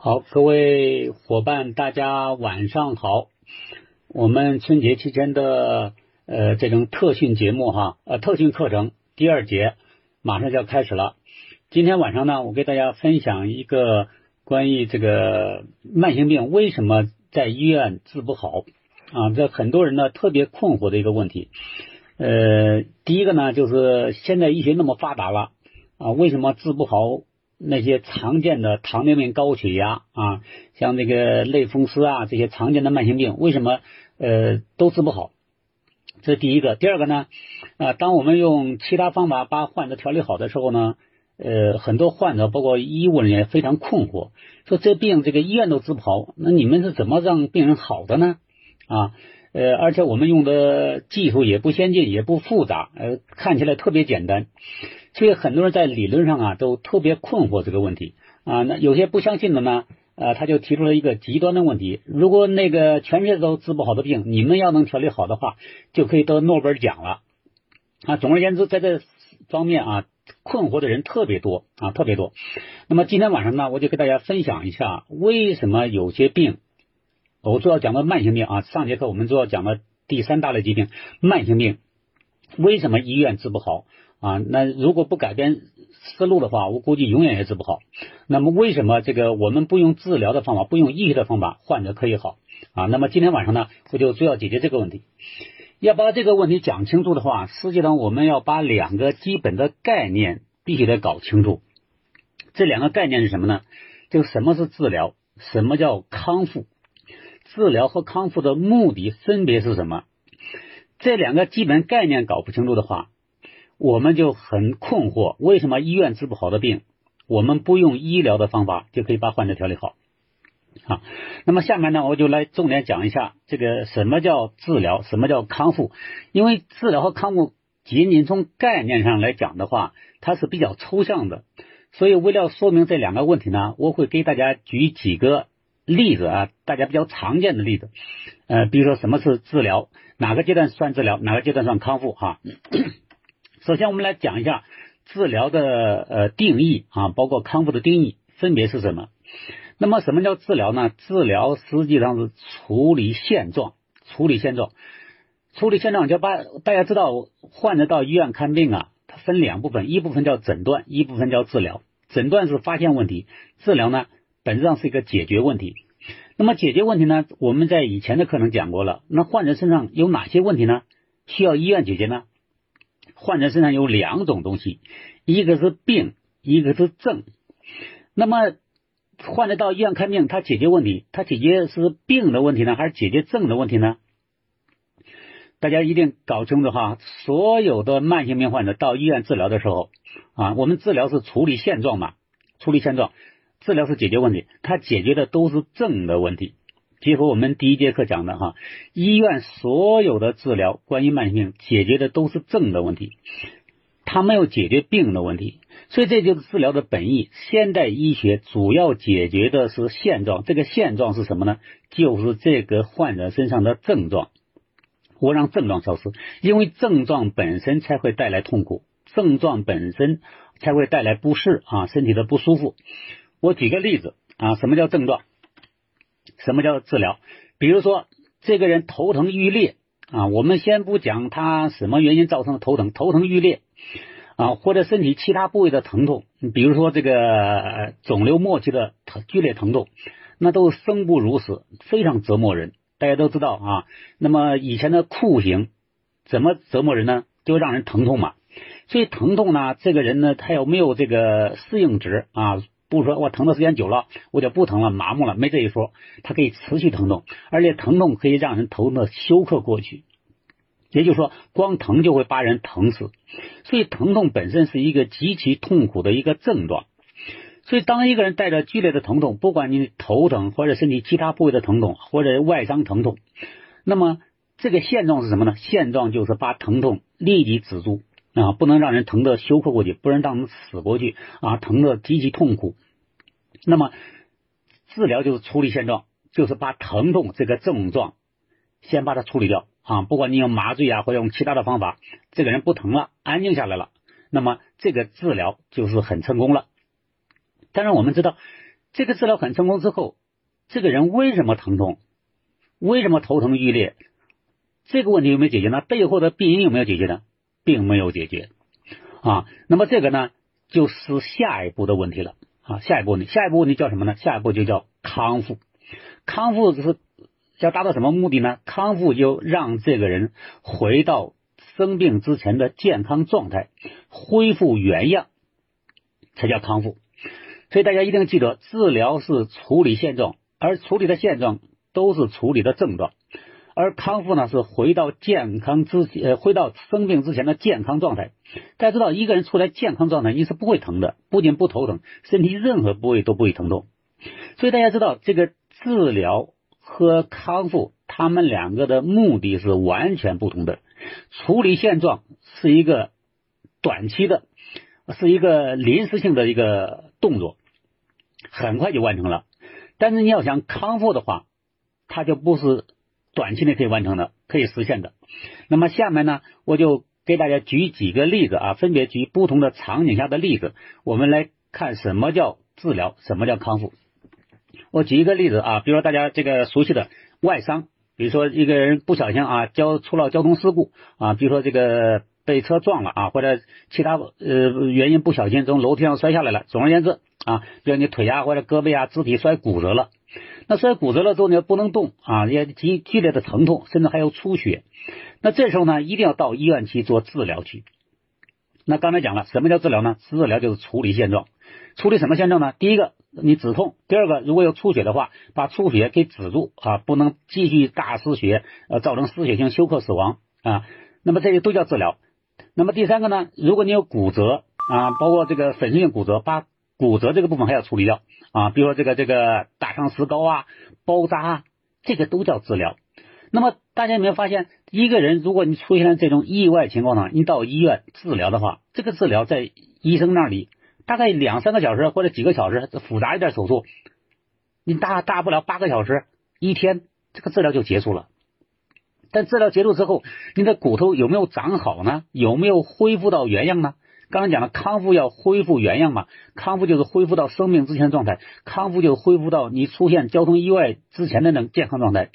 好，各位伙伴，大家晚上好。我们春节期间的呃这种特训节目哈，呃特训课程第二节马上就要开始了。今天晚上呢，我给大家分享一个关于这个慢性病为什么在医院治不好啊，这很多人呢特别困惑的一个问题。呃，第一个呢，就是现在医学那么发达了啊，为什么治不好？那些常见的糖尿病、高血压啊，像这个类风湿啊，这些常见的慢性病，为什么呃都治不好？这是第一个。第二个呢，啊，当我们用其他方法把患者调理好的时候呢，呃，很多患者包括医务人员非常困惑，说这病这个医院都治不好，那你们是怎么让病人好的呢？啊，呃，而且我们用的技术也不先进，也不复杂，呃，看起来特别简单。所以很多人在理论上啊都特别困惑这个问题啊，那有些不相信的呢，呃，他就提出了一个极端的问题：如果那个全世界都治不好的病，你们要能调理好的话，就可以得诺贝尔奖了啊。总而言之，在这方面啊，困惑的人特别多啊，特别多。那么今天晚上呢，我就给大家分享一下为什么有些病，我主要讲的慢性病啊。上节课我们主要讲的第三大类疾病——慢性病，为什么医院治不好？啊，那如果不改变思路的话，我估计永远也治不好。那么为什么这个我们不用治疗的方法，不用医学的方法，患者可以好啊？那么今天晚上呢，我就主要解决这个问题。要把这个问题讲清楚的话，实际上我们要把两个基本的概念必须得搞清楚。这两个概念是什么呢？就什么是治疗，什么叫康复？治疗和康复的目的分别是什么？这两个基本概念搞不清楚的话，我们就很困惑，为什么医院治不好的病，我们不用医疗的方法就可以把患者调理好？啊，那么下面呢，我就来重点讲一下这个什么叫治疗，什么叫康复？因为治疗和康复仅仅从概念上来讲的话，它是比较抽象的，所以为了说明这两个问题呢，我会给大家举几个例子啊，大家比较常见的例子，呃，比如说什么是治疗，哪个阶段算治疗，哪个阶段算康复？哈。首先，我们来讲一下治疗的呃定义啊，包括康复的定义分别是什么？那么，什么叫治疗呢？治疗实际上是处理现状，处理现状，处理现状。就把大家知道，患者到医院看病啊，它分两部分，一部分叫诊断，一部分叫治疗。诊断是发现问题，治疗呢本质上是一个解决问题。那么解决问题呢，我们在以前的课程讲过了。那患者身上有哪些问题呢？需要医院解决呢？患者身上有两种东西，一个是病，一个是症。那么，患者到医院看病，他解决问题，他解决是病的问题呢，还是解决症的问题呢？大家一定搞清楚哈，所有的慢性病患者到医院治疗的时候啊，我们治疗是处理现状嘛，处理现状，治疗是解决问题，它解决的都是症的问题。结合我们第一节课讲的哈，医院所有的治疗关于慢性病解决的都是症的问题，它没有解决病的问题，所以这就是治疗的本意。现代医学主要解决的是现状，这个现状是什么呢？就是这个患者身上的症状，我让症状消失，因为症状本身才会带来痛苦，症状本身才会带来不适啊，身体的不舒服。我举个例子啊，什么叫症状？什么叫治疗？比如说，这个人头疼欲裂啊，我们先不讲他什么原因造成的头疼，头疼欲裂啊，或者身体其他部位的疼痛，比如说这个肿瘤末期的疼剧烈疼痛，那都生不如死，非常折磨人。大家都知道啊，那么以前的酷刑怎么折磨人呢？就让人疼痛嘛。所以疼痛呢，这个人呢，他有没有这个适应值啊？不是说我疼的时间久了，我就不疼了，麻木了，没这一说。它可以持续疼痛，而且疼痛可以让人头的休克过去。也就是说，光疼就会把人疼死。所以，疼痛本身是一个极其痛苦的一个症状。所以，当一个人带着剧烈的疼痛，不管你头疼或者身体其他部位的疼痛或者外伤疼痛，那么这个现状是什么呢？现状就是把疼痛立即止住。啊，不能让人疼得休克过去，不能让人死过去啊，疼得极其痛苦。那么治疗就是处理现状，就是把疼痛这个症状先把它处理掉啊。不管你用麻醉啊，或者用其他的方法，这个人不疼了，安静下来了，那么这个治疗就是很成功了。但是我们知道，这个治疗很成功之后，这个人为什么疼痛？为什么头疼欲裂？这个问题有没有解决呢？背后的病因有没有解决呢？并没有解决啊。那么这个呢，就是下一步的问题了啊。下一步问题，下一步问题叫什么呢？下一步就叫康复。康复是要达到什么目的呢？康复就让这个人回到生病之前的健康状态，恢复原样，才叫康复。所以大家一定记得，治疗是处理现状，而处理的现状都是处理的症状。而康复呢，是回到健康之呃，回到生病之前的健康状态。大家知道，一个人处在健康状态，你是不会疼的，不仅不头疼，身体任何部位都不会疼痛。所以大家知道，这个治疗和康复，他们两个的目的是完全不同的。处理现状是一个短期的，是一个临时性的一个动作，很快就完成了。但是你要想康复的话，它就不是。短期内可以完成的，可以实现的。那么下面呢，我就给大家举几个例子啊，分别举不同的场景下的例子，我们来看什么叫治疗，什么叫康复。我举一个例子啊，比如说大家这个熟悉的外伤，比如说一个人不小心啊交出了交通事故啊，比如说这个被车撞了啊，或者其他呃原因不小心从楼梯上摔下来了。总而言之啊，比如你腿啊或者胳膊啊肢体摔骨折了。那摔骨折了之后呢，不能动啊，也激剧烈的疼痛，甚至还有出血。那这时候呢，一定要到医院去做治疗去。那刚才讲了，什么叫治疗呢？治疗就是处理现状。处理什么现状呢？第一个，你止痛；第二个，如果有出血的话，把出血给止住啊，不能继续大失血，呃，造成失血性休克死亡啊。那么这些都叫治疗。那么第三个呢，如果你有骨折啊，包括这个粉碎性骨折，把骨折这个部分还要处理掉。啊，比如说这个这个打上石膏啊、包扎啊，这个都叫治疗。那么大家有没有发现，一个人如果你出现了这种意外情况呢，你到医院治疗的话，这个治疗在医生那里大概两三个小时或者几个小时，复杂一点手术，你大大不了八个小时一天，这个治疗就结束了。但治疗结束之后，你的骨头有没有长好呢？有没有恢复到原样呢？刚才讲了，康复要恢复原样嘛？康复就是恢复到生命之前的状态，康复就恢复到你出现交通意外之前的那种健康状态。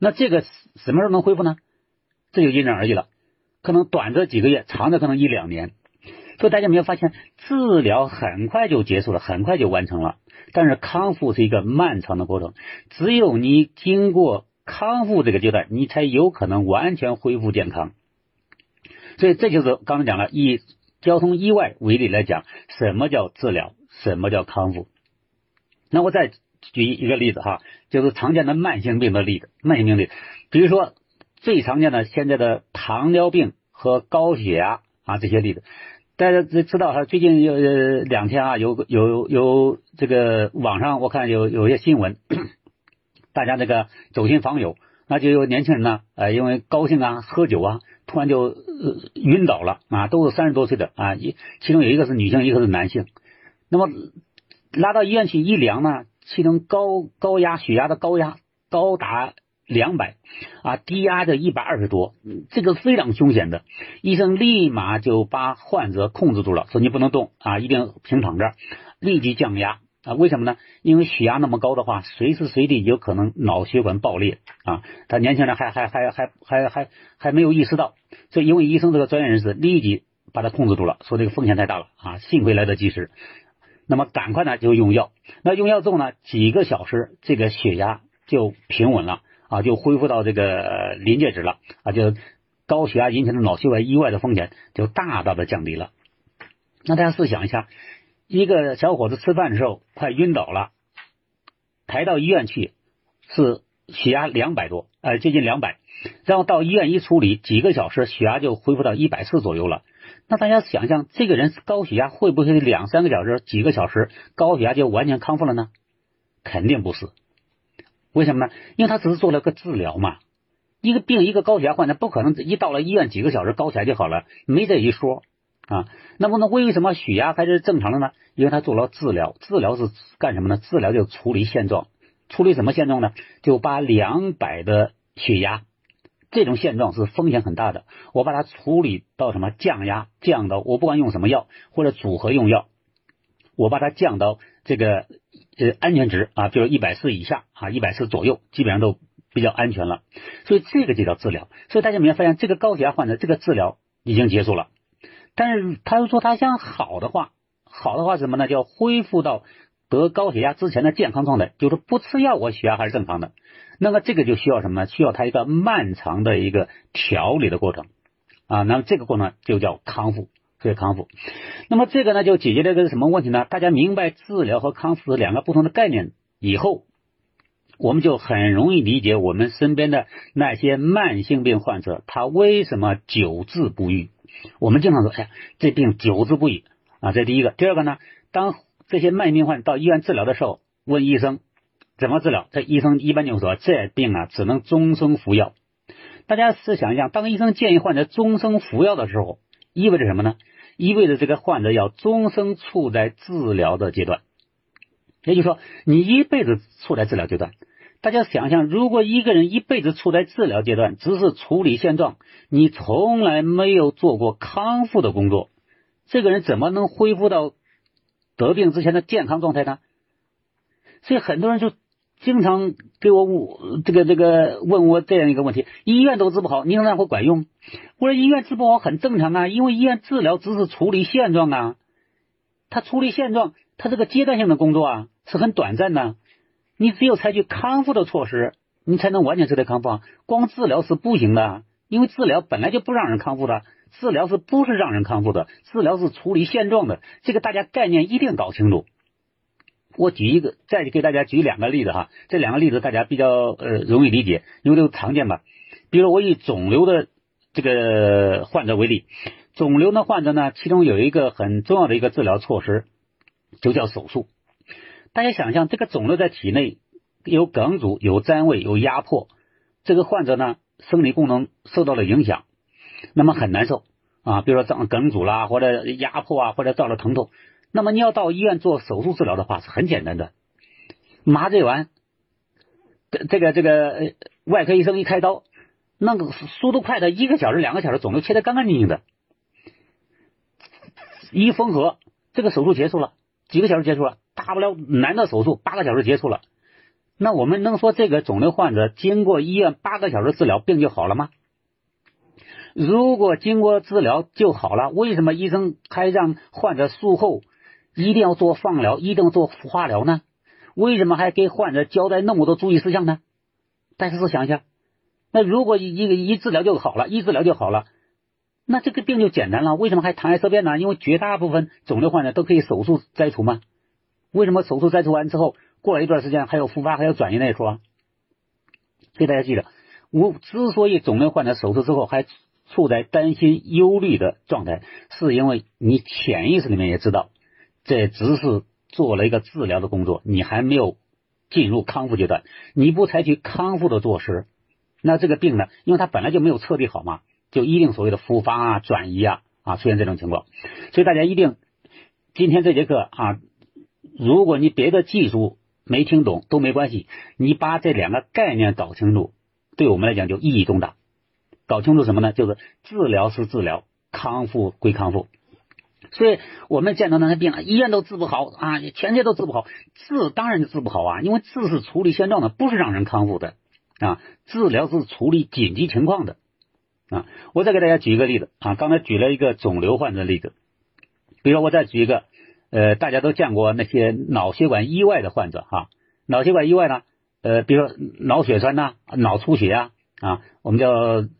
那这个什么时候能恢复呢？这就因人而异了，可能短则几个月，长的可能一两年。所以大家没有发现，治疗很快就结束了，很快就完成了。但是康复是一个漫长的过程，只有你经过康复这个阶段，你才有可能完全恢复健康。所以这就是刚才讲了以。交通意外为例来讲，什么叫治疗？什么叫康复？那我再举一个例子哈，就是常见的慢性病的例子。慢性病例，比如说最常见的现在的糖尿病和高血压啊这些例子，大家知知道哈，最近有两天啊，有有有这个网上我看有有些新闻，大家这个走亲访友，那就有年轻人呢，呃，因为高兴啊，喝酒啊。突然就晕倒了啊，都是三十多岁的啊，一其中有一个是女性，一个是男性。那么拉到医院去一量呢，其中高高压血压的高压高达两百啊，低压的一百二十多，这个非常凶险的。医生立马就把患者控制住了，说你不能动啊，一定平躺着，立即降压。啊，为什么呢？因为血压那么高的话，随时随地有可能脑血管爆裂啊！他年轻人还还还还还还还没有意识到，所以因为医生这个专业人士立即把他控制住了，说这个风险太大了啊！幸亏来得及时，那么赶快呢就用药，那用药之后呢，几个小时这个血压就平稳了啊，就恢复到这个临界值了啊，就高血压引起的脑血管意外的风险就大大的降低了。那大家试想一下。一个小伙子吃饭的时候快晕倒了，抬到医院去是血压两百多，呃，接近两百，然后到医院一处理，几个小时血压就恢复到一百四左右了。那大家想象，这个人高血压会不会两三个小时、几个小时高血压就完全康复了呢？肯定不是。为什么呢？因为他只是做了个治疗嘛。一个病，一个高血压患者不可能一到了医院几个小时高血压就好了，没这一说。啊，那么呢？为什么血压还是正常的呢？因为他做了治疗，治疗是干什么呢？治疗就处理现状，处理什么现状呢？就把两百的血压这种现状是风险很大的，我把它处理到什么降压，降到我不管用什么药或者组合用药，我把它降到这个呃安全值啊，比如一百四以下啊，一百四左右，基本上都比较安全了。所以这个就叫治疗。所以大家没有发现，这个高血压患者这个治疗已经结束了，但是他又说他想好的话，好的话什么呢？叫恢复到得高血压之前的健康状态，就是不吃药，我血压还是正常的。那么这个就需要什么呢？需要他一个漫长的一个调理的过程啊。那么这个过程就叫康复。以康复，那么这个呢就解决了一个什么问题呢？大家明白治疗和康复两个不同的概念以后，我们就很容易理解我们身边的那些慢性病患者他为什么久治不愈。我们经常说，哎呀，这病久治不愈啊，这第一个。第二个呢，当这些慢性病患到医院治疗的时候，问医生怎么治疗，这医生一般就说这病啊只能终生服药。大家试想一下，当医生建议患者终生服药的时候，意味着什么呢？意味着这个患者要终生处在治疗的阶段，也就是说，你一辈子处在治疗阶段。大家想想，如果一个人一辈子处在治疗阶段，只是处理现状，你从来没有做过康复的工作，这个人怎么能恢复到得病之前的健康状态呢？所以很多人就。经常给我这个这个问我这样一个问题：医院都治不好，你能让会管用？我说医院治不好很正常啊，因为医院治疗只是处理现状啊，他处理现状，他这个阶段性的工作啊是很短暂的。你只有采取康复的措施，你才能完全彻底康复。光治疗是不行的，因为治疗本来就不让人康复的，治疗是不是让人康复的？治疗是处理现状的，这个大家概念一定搞清楚。我举一个，再给大家举两个例子哈，这两个例子大家比较呃容易理解，因为都常见吧。比如我以肿瘤的这个患者为例，肿瘤的患者呢，其中有一个很重要的一个治疗措施，就叫手术。大家想象，这个肿瘤在体内有梗阻、有占位、有压迫，这个患者呢，生理功能受到了影响，那么很难受啊。比如说长梗阻啦，或者压迫啊，或者造成疼痛。那么你要到医院做手术治疗的话是很简单的，麻醉完，这这个这个外科医生一开刀，那个速度快的一个小时两个小时肿瘤切得干干净净的，一缝合，这个手术结束了，几个小时结束了，大不了难的手术八个小时结束了，那我们能说这个肿瘤患者经过医院八个小时治疗病就好了吗？如果经过治疗就好了，为什么医生还让患者术后？一定要做放疗，一定要做化疗呢？为什么还给患者交代那么多注意事项呢？大家试想一下，那如果一个一治疗就好了，一治疗就好了，那这个病就简单了。为什么还谈癌色变呢？因为绝大部分肿瘤患者都可以手术摘除吗？为什么手术摘除完之后，过了一段时间还有复发，还有转移那一说？所以大家记得，我之所以肿瘤患者手术之后还处在担心、忧虑的状态，是因为你潜意识里面也知道。这只是做了一个治疗的工作，你还没有进入康复阶段。你不采取康复的措施，那这个病呢？因为它本来就没有彻底好嘛，就一定所谓的复发啊、转移啊啊出现这种情况。所以大家一定今天这节课啊，如果你别的技术没听懂都没关系，你把这两个概念搞清楚，对我们来讲就意义重大。搞清楚什么呢？就是治疗是治疗，康复归康复。所以我们见到那些病，医院都治不好啊，全界都治不好，治当然就治不好啊，因为治是处理现状的，不是让人康复的啊。治疗是处理紧急情况的啊。我再给大家举一个例子啊，刚才举了一个肿瘤患者的例子，比如说我再举一个，呃，大家都见过那些脑血管意外的患者哈，脑血管意外呢，呃，比如说脑血栓呐、脑出血啊啊，我们叫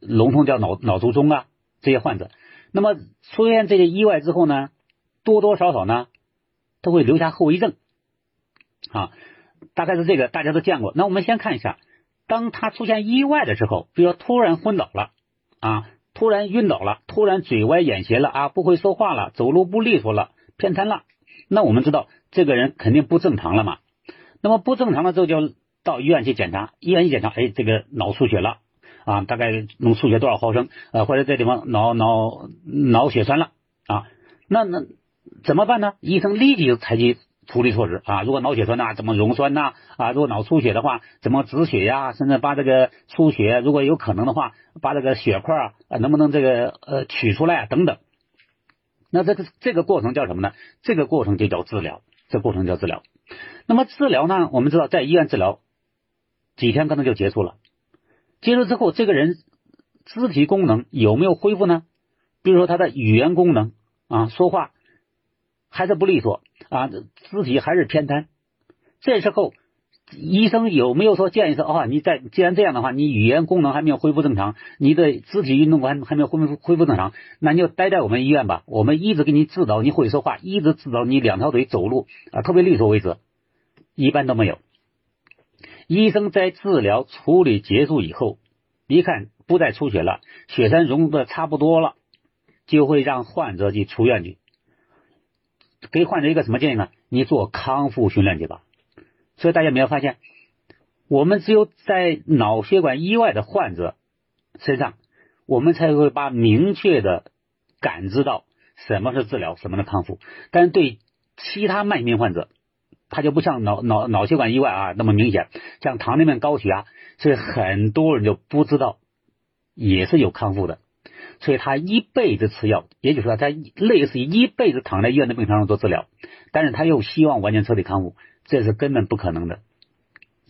笼统叫脑脑卒中啊这些患者。那么出现这些意外之后呢，多多少少呢都会留下后遗症啊，大概是这个大家都见过。那我们先看一下，当他出现意外的时候，比如说突然昏倒了啊，突然晕倒了，突然嘴歪眼斜了啊，不会说话了，走路不利索了，偏瘫了，那我们知道这个人肯定不正常了嘛。那么不正常了之后，就到医院去检查，医院一检查，哎，这个脑出血了。啊，大概能出血多少毫升？呃，或者这地方脑脑脑血栓了啊？那那怎么办呢？医生立即采取处理措施啊。如果脑血栓呐，怎么溶栓呐？啊，如果脑出血的话，怎么止血呀？甚至把这个出血，如果有可能的话，把这个血块啊，能不能这个呃取出来啊等等？那这个这个过程叫什么呢？这个过程就叫治疗，这过程叫治疗。那么治疗呢？我们知道在医院治疗几天可能就结束了，结束之后这个人肢体功能有没有恢复呢？比如说他的语言功能啊，说话还是不利索啊，肢体还是偏瘫，这时候。医生有没有说建议说啊？你在既然这样的话，你语言功能还没有恢复正常，你的肢体运动还还没有恢复恢复正常，那你就待在我们医院吧。我们一直给你指导你会说话，一直指导你两条腿走路啊，特别利索为止。一般都没有。医生在治疗处理结束以后，一看不再出血了，血栓溶的差不多了，就会让患者去出院去。给患者一个什么建议呢？你做康复训练去吧。所以大家没有发现，我们只有在脑血管意外的患者身上，我们才会把明确的感知到什么是治疗，什么是康复。但是对其他慢性病患者，他就不像脑脑脑血管意外啊那么明显，像糖尿病、高血压，所以很多人就不知道也是有康复的。所以他一辈子吃药，也就是说他类似于一辈子躺在医院的病床上做治疗，但是他又希望完全彻底康复。这是根本不可能的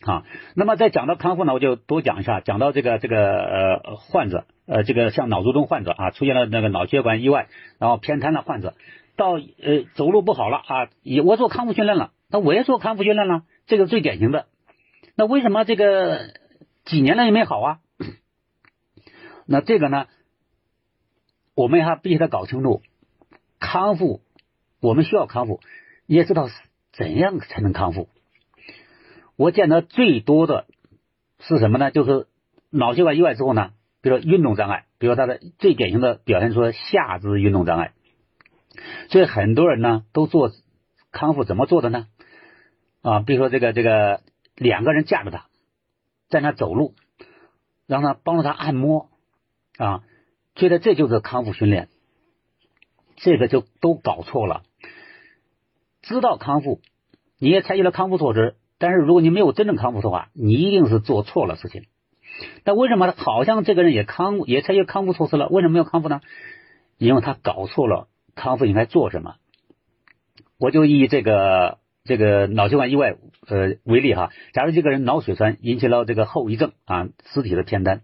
啊！那么在讲到康复呢，我就多讲一下。讲到这个这个呃患者呃这个像脑卒中患者啊，出现了那个脑血管意外，然后偏瘫的患者，到呃走路不好了啊，也我做康复训练了，那我也做康复训练了，这个最典型的。那为什么这个几年了也没好啊？那这个呢，我们还必须得搞清楚康复，我们需要康复，你也知道。怎样才能康复？我见得最多的是什么呢？就是脑血管意外之后呢，比如说运动障碍，比如他的最典型的表现出下肢运动障碍。所以很多人呢都做康复，怎么做的呢？啊，比如说这个这个两个人架着他，在那走路，让他帮助他按摩啊，觉得这就是康复训练，这个就都搞错了。知道康复，你也采取了康复措施，但是如果你没有真正康复的话，你一定是做错了事情。那为什么好像这个人也康也采取康复措施了，为什么没有康复呢？因为他搞错了康复应该做什么。我就以这个这个脑血管意外呃为例哈，假如这个人脑血栓引起了这个后遗症啊，肢体的偏瘫，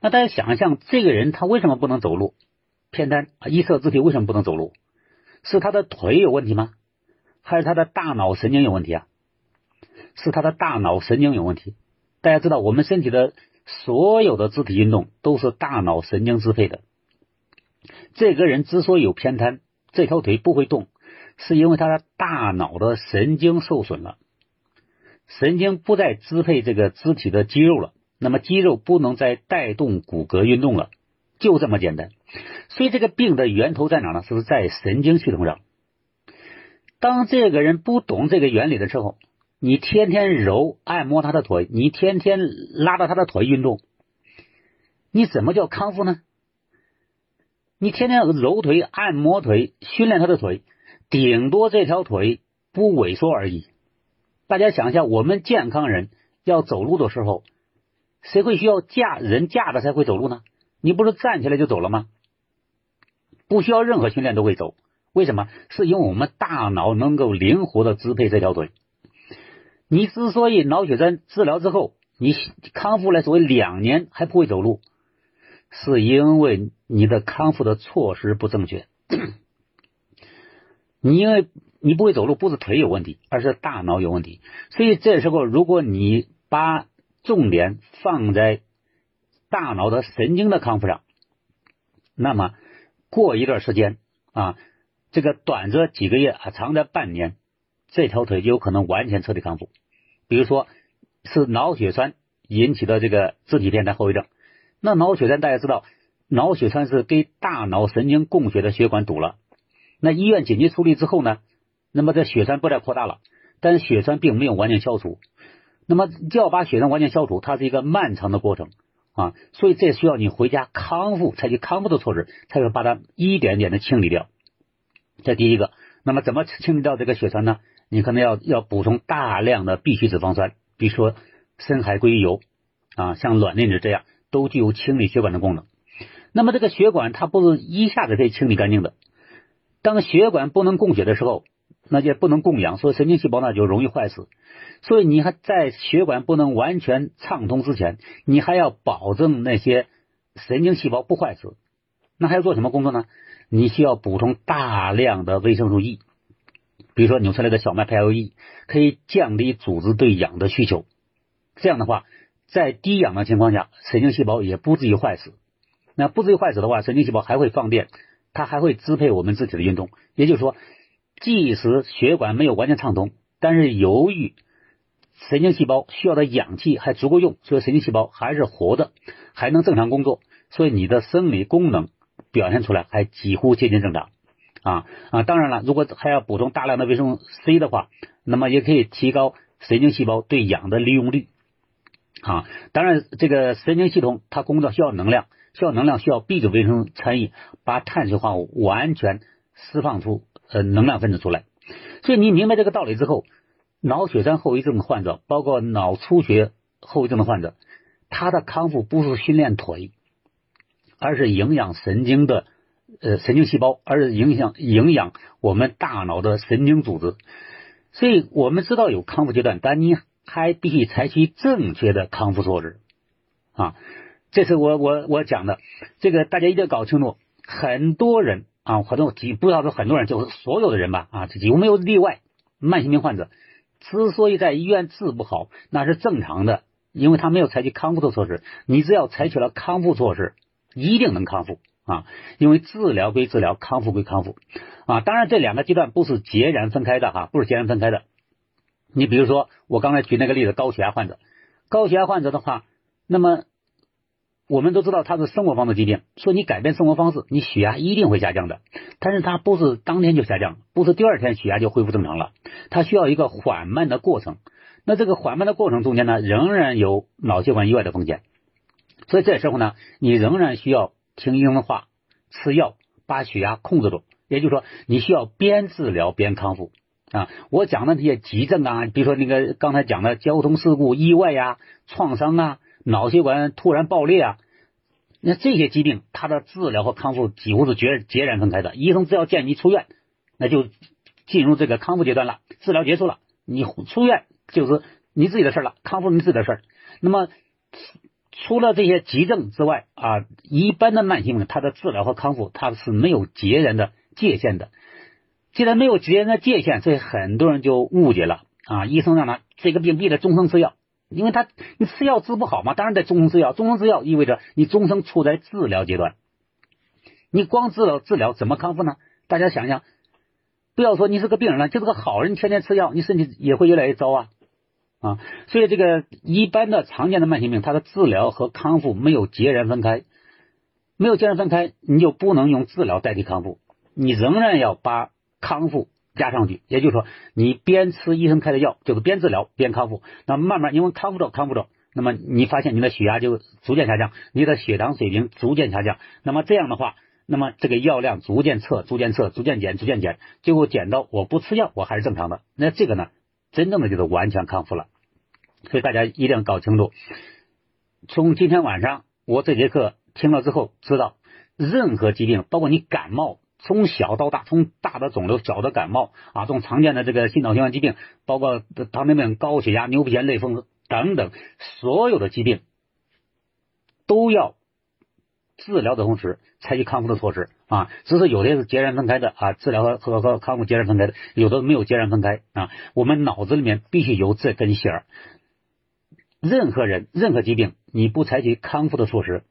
那大家想象这个人他为什么不能走路？偏瘫，一侧肢体为什么不能走路？是他的腿有问题吗？还是他的大脑神经有问题啊？是他的大脑神经有问题。大家知道，我们身体的所有的肢体运动都是大脑神经支配的。这个人之所以有偏瘫，这条腿不会动，是因为他的大脑的神经受损了，神经不再支配这个肢体的肌肉了，那么肌肉不能再带动骨骼运动了，就这么简单。所以这个病的源头在哪呢？是不是在神经系统上？当这个人不懂这个原理的时候，你天天揉按摩他的腿，你天天拉着他的腿运动，你怎么叫康复呢？你天天揉腿、按摩腿、训练他的腿，顶多这条腿不萎缩而已。大家想一下，我们健康人要走路的时候，谁会需要架人架着才会走路呢？你不是站起来就走了吗？不需要任何训练都会走。为什么？是因为我们大脑能够灵活的支配这条腿。你之所以脑血栓治疗之后，你康复了所谓两年还不会走路，是因为你的康复的措施不正确。你因为你不会走路，不是腿有问题，而是大脑有问题。所以这时候，如果你把重点放在大脑的神经的康复上，那么过一段时间啊。这个短则几个月啊，长则半年，这条腿就有可能完全彻底康复。比如说是脑血栓引起的这个肢体偏瘫后遗症，那脑血栓大家知道，脑血栓是给大脑神经供血的血管堵了。那医院紧急处理之后呢，那么这血栓不再扩大了，但是血栓并没有完全消除。那么就要把血栓完全消除，它是一个漫长的过程啊，所以这需要你回家康复，采取康复的措施，才能把它一点点的清理掉。这第一个，那么怎么清理掉这个血栓呢？你可能要要补充大量的必需脂肪酸，比如说深海鲑鱼油啊，像卵磷脂这样，都具有清理血管的功能。那么这个血管它不是一下子可以清理干净的，当血管不能供血的时候，那就不能供氧，所以神经细胞呢就容易坏死。所以你还在血管不能完全畅通之前，你还要保证那些神经细胞不坏死。那还要做什么工作呢？你需要补充大量的维生素 E，比如说纽崔莱的小麦胚芽 E，可以降低组织对氧的需求。这样的话，在低氧的情况下，神经细胞也不至于坏死。那不至于坏死的话，神经细胞还会放电，它还会支配我们自体的运动。也就是说，即使血管没有完全畅通，但是由于神经细胞需要的氧气还足够用，所以神经细胞还是活的，还能正常工作，所以你的生理功能表现出来还几乎接近正常啊啊！当然了，如果还要补充大量的维生素 C 的话，那么也可以提高神经细胞对氧的利用率啊。当然，这个神经系统它工作需要能量，需要能量需要 B 族维生素参与，把碳水化合物完全释放出呃能量分子出来。所以你明白这个道理之后。脑血栓后遗症患者，包括脑出血后遗症的患者，他的康复不是训练腿，而是营养神经的呃神经细胞，而是影响营养我们大脑的神经组织。所以我们知道有康复阶段，但你还必须采取正确的康复措施啊。这是我我我讲的，这个大家一定要搞清楚。很多人啊，很多几不要说很多人，就是所有的人吧啊，几乎没有例外，慢性病患者。之所以在医院治不好，那是正常的，因为他没有采取康复的措施。你只要采取了康复措施，一定能康复啊！因为治疗归治疗，康复归康复啊！当然，这两个阶段不是截然分开的哈，不是截然分开的。你比如说，我刚才举那个例子，高血压患者，高血压患者的话，那么。我们都知道他是生活方式疾病，说你改变生活方式，你血压一定会下降的。但是它不是当天就下降，不是第二天血压就恢复正常了，它需要一个缓慢的过程。那这个缓慢的过程中间呢，仍然有脑血管意外的风险。所以这时候呢，你仍然需要听医生的话，吃药把血压控制住。也就是说，你需要边治疗边康复啊。我讲的这些急症啊，比如说那个刚才讲的交通事故、意外呀、创伤啊。脑血管突然爆裂啊，那这些疾病，它的治疗和康复几乎是截截然分开的。医生只要建议你出院，那就进入这个康复阶段了，治疗结束了，你出院就是你自己的事了，康复你自己的事。那么除了这些急症之外啊，一般的慢性病，它的治疗和康复它是没有截然的界限的。既然没有截然的界限，所以很多人就误解了啊，医生让他这个病必须终生吃药。因为他你吃药治不好嘛，当然得终生吃药。终生吃药意味着你终生处在治疗阶段。你光治疗治疗怎么康复呢？大家想想，不要说你是个病人了，就是个好人，天天吃药，你身体也会越来越糟啊啊！所以这个一般的常见的慢性病，它的治疗和康复没有截然分开，没有截然分开，你就不能用治疗代替康复，你仍然要把康复。加上去，也就是说，你边吃医生开的药，就是边治疗边康复。那慢慢，因为康复着康复着，那么你发现你的血压就逐渐下降，你的血糖水平逐渐下降。那么这样的话，那么这个药量逐渐测，逐渐测，逐渐减，逐渐减，最后减到我不吃药我还是正常的。那这个呢，真正的就是完全康复了。所以大家一定要搞清楚。从今天晚上我这节课听了之后，知道任何疾病，包括你感冒。从小到大，从大的肿瘤、小的感冒啊，这种常见的这个心脑血管疾病，包括糖尿病、高血压、牛皮癣、类风湿等等，所有的疾病都要治疗的同时采取康复的措施啊。只是有的是截然分开的啊，治疗和和和康复截然分开的，有的没有截然分开啊。我们脑子里面必须有这根弦儿。任何人、任何疾病，你不采取康复的措施。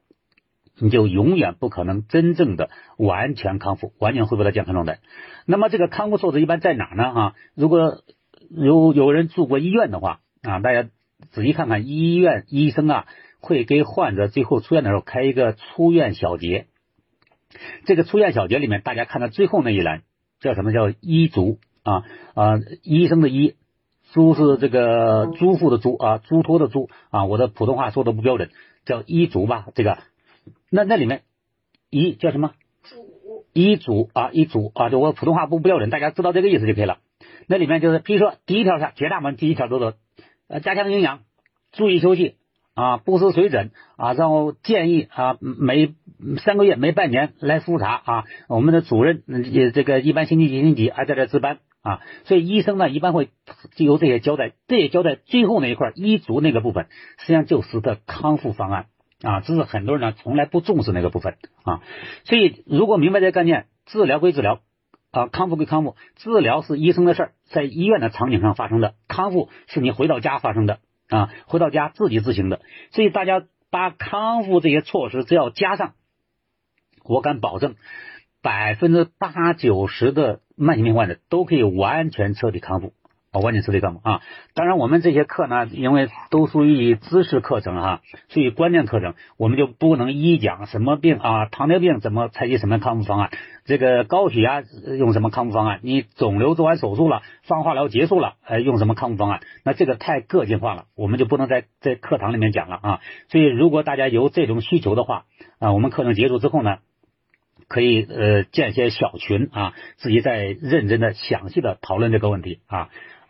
你就永远不可能真正的完全康复，完全恢复到健康状态。那么这个康复措施一般在哪呢？哈，如果有有人住过医院的话啊，大家仔细看看医院医生啊，会给患者最后出院的时候开一个出院小结。这个出院小结里面，大家看到最后那一栏叫什么叫医嘱啊啊，医生的医，嘱是这个嘱咐的嘱啊，嘱托的嘱啊，我的普通话说的不标准，叫医嘱吧，这个。那那里面医叫什么？医嘱啊，医嘱啊，就我普通话不标准，大家知道这个意思就可以了。那里面就是，比如说第一条下，绝大部分第一条都是呃加强营养，注意休息啊，不思水准啊，然后建议啊每三个月每半年来复查啊。我们的主任也这个一般星期几星期几还在这值班啊。所以医生呢一般会就由这些交代，这些交代最后那一块医嘱那个部分，实际上就是的康复方案啊。这是很多人呢从来不重视那个部分啊。所以如果明白这个概念，治疗归治疗啊，康复归康复，治疗是医生的事儿，在医院的场景上发生的，康复是你回到家发生的啊，回到家自己自行的。所以大家把康复这些措施只要加上。我敢保证，百分之八九十的慢性病患者都可以完全彻底康复啊，完全彻底康复啊！当然，我们这些课呢，因为都属于知识课程哈，属于关键课程，我们就不能一一讲什么病啊，糖尿病怎么采取什么康复方案，这个高血压用什么康复方案，你肿瘤做完手术了，放化疗结束了，呃，用什么康复方案？那这个太个性化了，我们就不能在在课堂里面讲了啊！所以，如果大家有这种需求的话啊，我们课程结束之后呢？可以呃建一些小群啊，自己再认真的、详细的讨论这个问题啊，